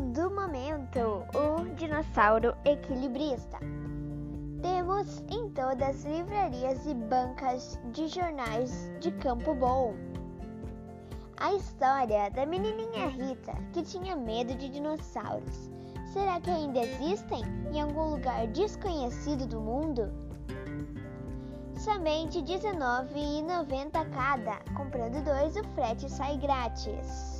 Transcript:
Do momento, o dinossauro equilibrista. Temos em todas as livrarias e bancas de jornais de Campo Bom. A história da menininha Rita que tinha medo de dinossauros. Será que ainda existem em algum lugar desconhecido do mundo? Somente R$19,90 cada. Comprando dois, o frete sai grátis.